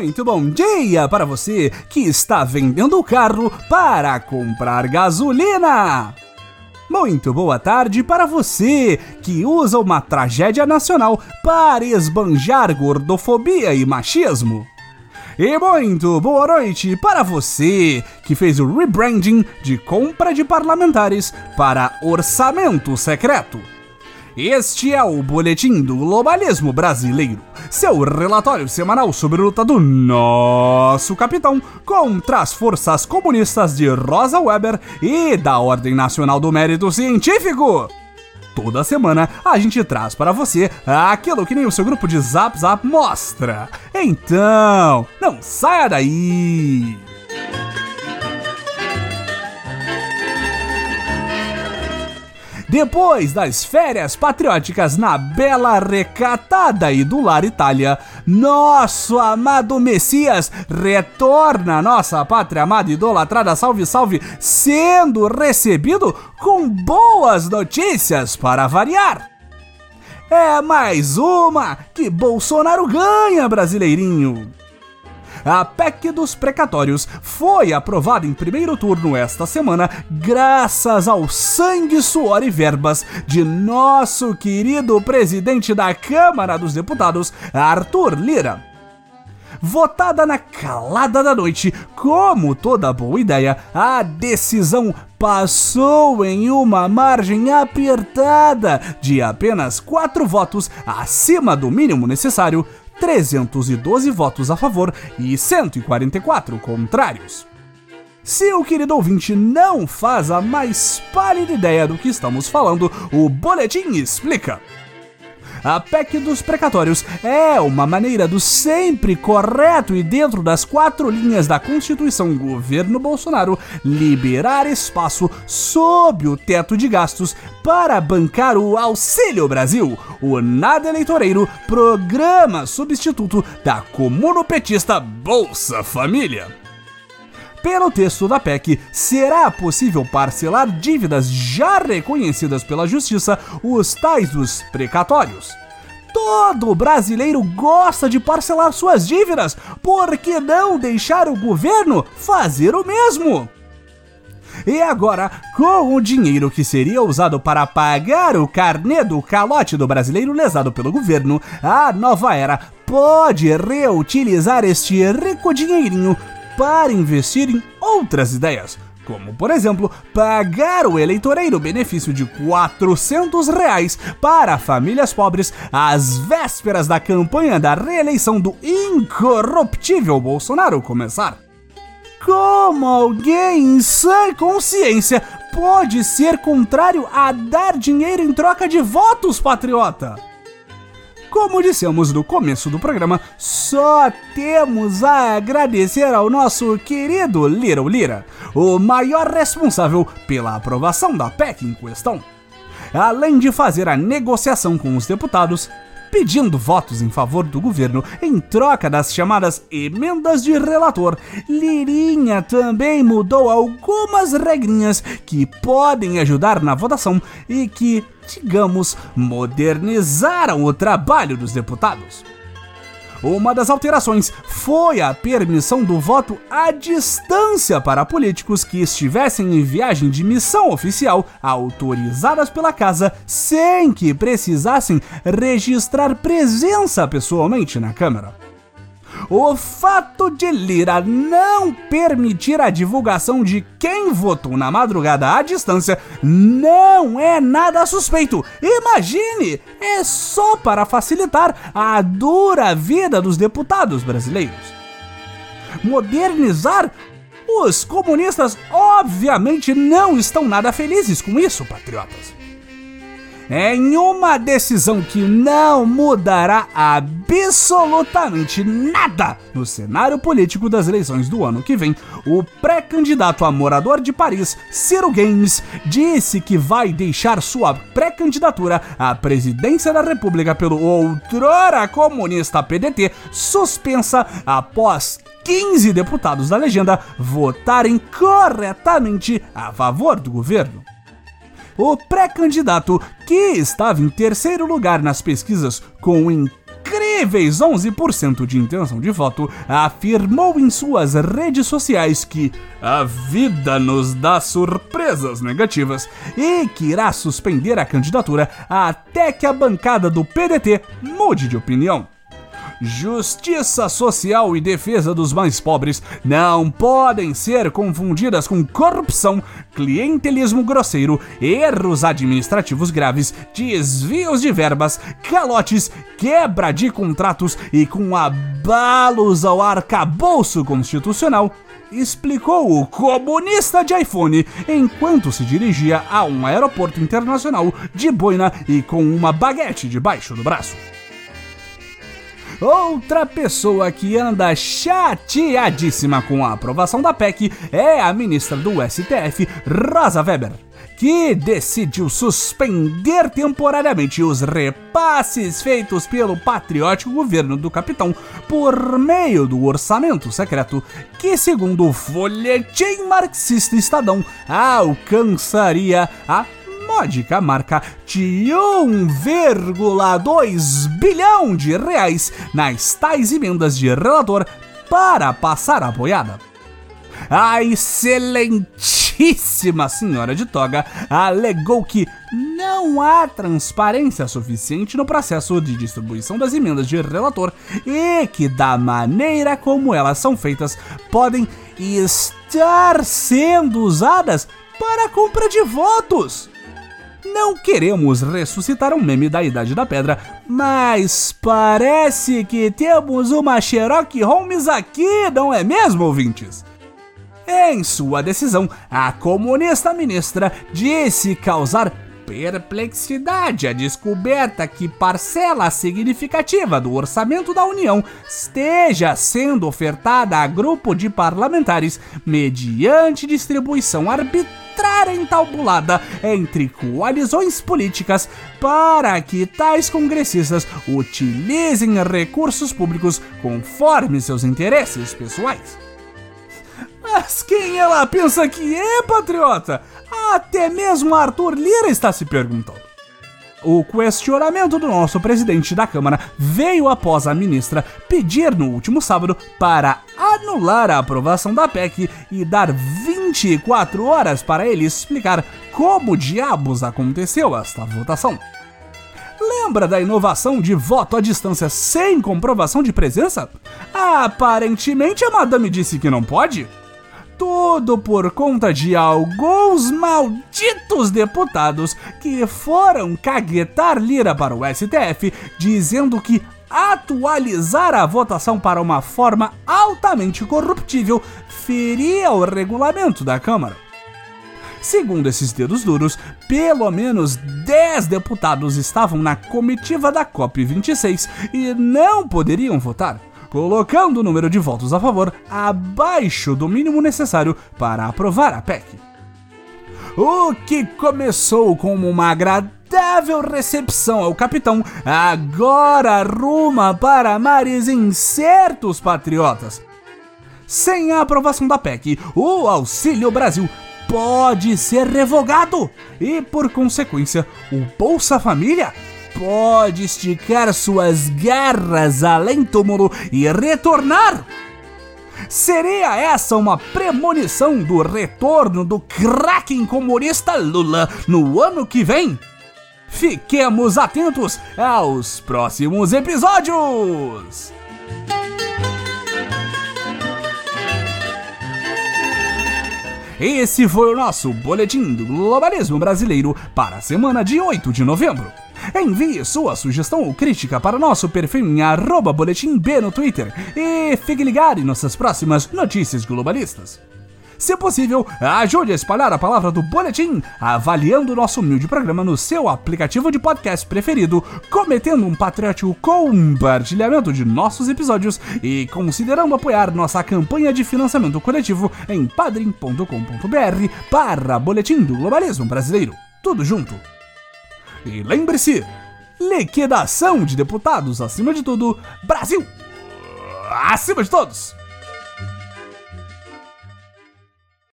Muito bom dia para você que está vendendo o carro para comprar gasolina. Muito boa tarde para você que usa uma tragédia nacional para esbanjar gordofobia e machismo. E muito boa noite para você que fez o rebranding de compra de parlamentares para orçamento secreto. Este é o Boletim do Globalismo Brasileiro, seu relatório semanal sobre a luta do nosso capitão contra as forças comunistas de Rosa Weber e da Ordem Nacional do Mérito Científico. Toda semana a gente traz para você aquilo que nem o seu grupo de Zap Zap mostra. Então, não saia daí! Depois das férias patrióticas na bela recatada e do lar Itália, nosso amado Messias retorna à nossa pátria amada e idolatrada, salve, salve, sendo recebido com boas notícias para variar. É mais uma que Bolsonaro ganha, brasileirinho. A PEC dos precatórios foi aprovada em primeiro turno esta semana, graças ao sangue, suor e verbas de nosso querido presidente da Câmara dos Deputados, Arthur Lira votada na calada da noite. Como toda boa ideia, a decisão passou em uma margem apertada de apenas quatro votos acima do mínimo necessário 312 votos a favor e 144 contrários. Se o querido ouvinte não faz a mais pálida ideia do que estamos falando, o boletim explica. A PEC dos precatórios é uma maneira do sempre correto e dentro das quatro linhas da Constituição governo Bolsonaro liberar espaço sob o teto de gastos para bancar o Auxílio Brasil, o nada eleitoreiro programa substituto da comunopetista Bolsa Família. Pelo texto da PEC, será possível parcelar dívidas já reconhecidas pela Justiça, os tais dos precatórios. Todo brasileiro gosta de parcelar suas dívidas, por que não deixar o governo fazer o mesmo? E agora, com o dinheiro que seria usado para pagar o carnê do calote do brasileiro lesado pelo governo, a nova era pode reutilizar este rico dinheirinho para investir em outras ideias, como por exemplo pagar o eleitoreiro benefício de 400 reais para famílias pobres às vésperas da campanha da reeleição do incorruptível Bolsonaro começar. Como alguém em sã consciência pode ser contrário a dar dinheiro em troca de votos, patriota? Como dissemos no começo do programa, só temos a agradecer ao nosso querido Little Lira, o maior responsável pela aprovação da PEC em questão. Além de fazer a negociação com os deputados, pedindo votos em favor do governo em troca das chamadas emendas de relator. Lirinha também mudou algumas regrinhas que podem ajudar na votação e que, digamos, modernizaram o trabalho dos deputados. Uma das alterações foi a permissão do voto à distância para políticos que estivessem em viagem de missão oficial autorizadas pela casa sem que precisassem registrar presença pessoalmente na Câmara. O fato de Lira não permitir a divulgação de quem votou na madrugada à distância não é nada suspeito. Imagine! É só para facilitar a dura vida dos deputados brasileiros. Modernizar? Os comunistas obviamente não estão nada felizes com isso, patriotas em uma decisão que não mudará absolutamente nada no cenário político das eleições do ano que vem, o pré-candidato a morador de Paris, Ciro Games, disse que vai deixar sua pré-candidatura à presidência da República pelo outrora comunista PDT suspensa após 15 deputados da legenda votarem corretamente a favor do governo o pré-candidato que estava em terceiro lugar nas pesquisas com incríveis 11% de intenção de voto, afirmou em suas redes sociais que a vida nos dá surpresas negativas e que irá suspender a candidatura até que a bancada do PDT mude de opinião. Justiça social e defesa dos mais pobres não podem ser confundidas com corrupção, clientelismo grosseiro, erros administrativos graves, desvios de verbas, calotes, quebra de contratos e com abalos ao arcabouço constitucional explicou o comunista de iPhone enquanto se dirigia a um aeroporto internacional de boina e com uma baguete debaixo do braço. Outra pessoa que anda chateadíssima com a aprovação da PEC é a ministra do STF, Rosa Weber que decidiu suspender temporariamente os repasses feitos pelo patriótico governo do capitão por meio do orçamento secreto, que, segundo o folhetim marxista Estadão, alcançaria a módica marca de 1,2 bilhão de reais nas tais emendas de relator para passar a boiada. A excelentíssima senhora de toga alegou que não há transparência suficiente no processo de distribuição das emendas de relator e que, da maneira como elas são feitas, podem estar sendo usadas para a compra de votos. Não queremos ressuscitar um meme da Idade da Pedra, mas parece que temos uma Sherlock Holmes aqui, não é mesmo, ouvintes? Em sua decisão, a comunista ministra disse causar perplexidade a descoberta que parcela significativa do orçamento da União esteja sendo ofertada a grupo de parlamentares mediante distribuição arbitrária entabulada entre coalizões políticas para que tais congressistas utilizem recursos públicos conforme seus interesses pessoais. Mas quem ela pensa que é, patriota? Até mesmo Arthur Lira está se perguntando. O questionamento do nosso presidente da Câmara veio após a ministra pedir no último sábado para anular a aprovação da PEC e dar 24 horas para ele explicar como diabos aconteceu esta votação. Lembra da inovação de voto à distância sem comprovação de presença? Aparentemente a madame disse que não pode. Tudo por conta de alguns malditos deputados que foram caguetar Lira para o STF, dizendo que atualizar a votação para uma forma altamente corruptível feria o regulamento da Câmara. Segundo esses dedos duros, pelo menos 10 deputados estavam na comitiva da COP26 e não poderiam votar colocando o número de votos a favor abaixo do mínimo necessário para aprovar a PEC. O que começou como uma agradável recepção ao capitão, agora ruma para mares incertos patriotas. Sem a aprovação da PEC, o Auxílio Brasil pode ser revogado e, por consequência, o Bolsa Família pode esticar suas garras além túmulo e retornar. Seria essa uma premonição do retorno do Kraken comunista Lula no ano que vem? Fiquemos atentos aos próximos episódios! Esse foi o nosso Boletim do Globalismo Brasileiro para a semana de 8 de novembro. Envie sua sugestão ou crítica para nosso perfil em arroba boletim B no Twitter e fique ligado em nossas próximas notícias globalistas. Se possível, ajude a espalhar a palavra do Boletim, avaliando nosso humilde programa no seu aplicativo de podcast preferido, cometendo um patriótico compartilhamento de nossos episódios e considerando apoiar nossa campanha de financiamento coletivo em padrim.com.br para Boletim do Globalismo Brasileiro. Tudo junto. E lembre-se, liquidação de deputados acima de tudo, Brasil acima de todos!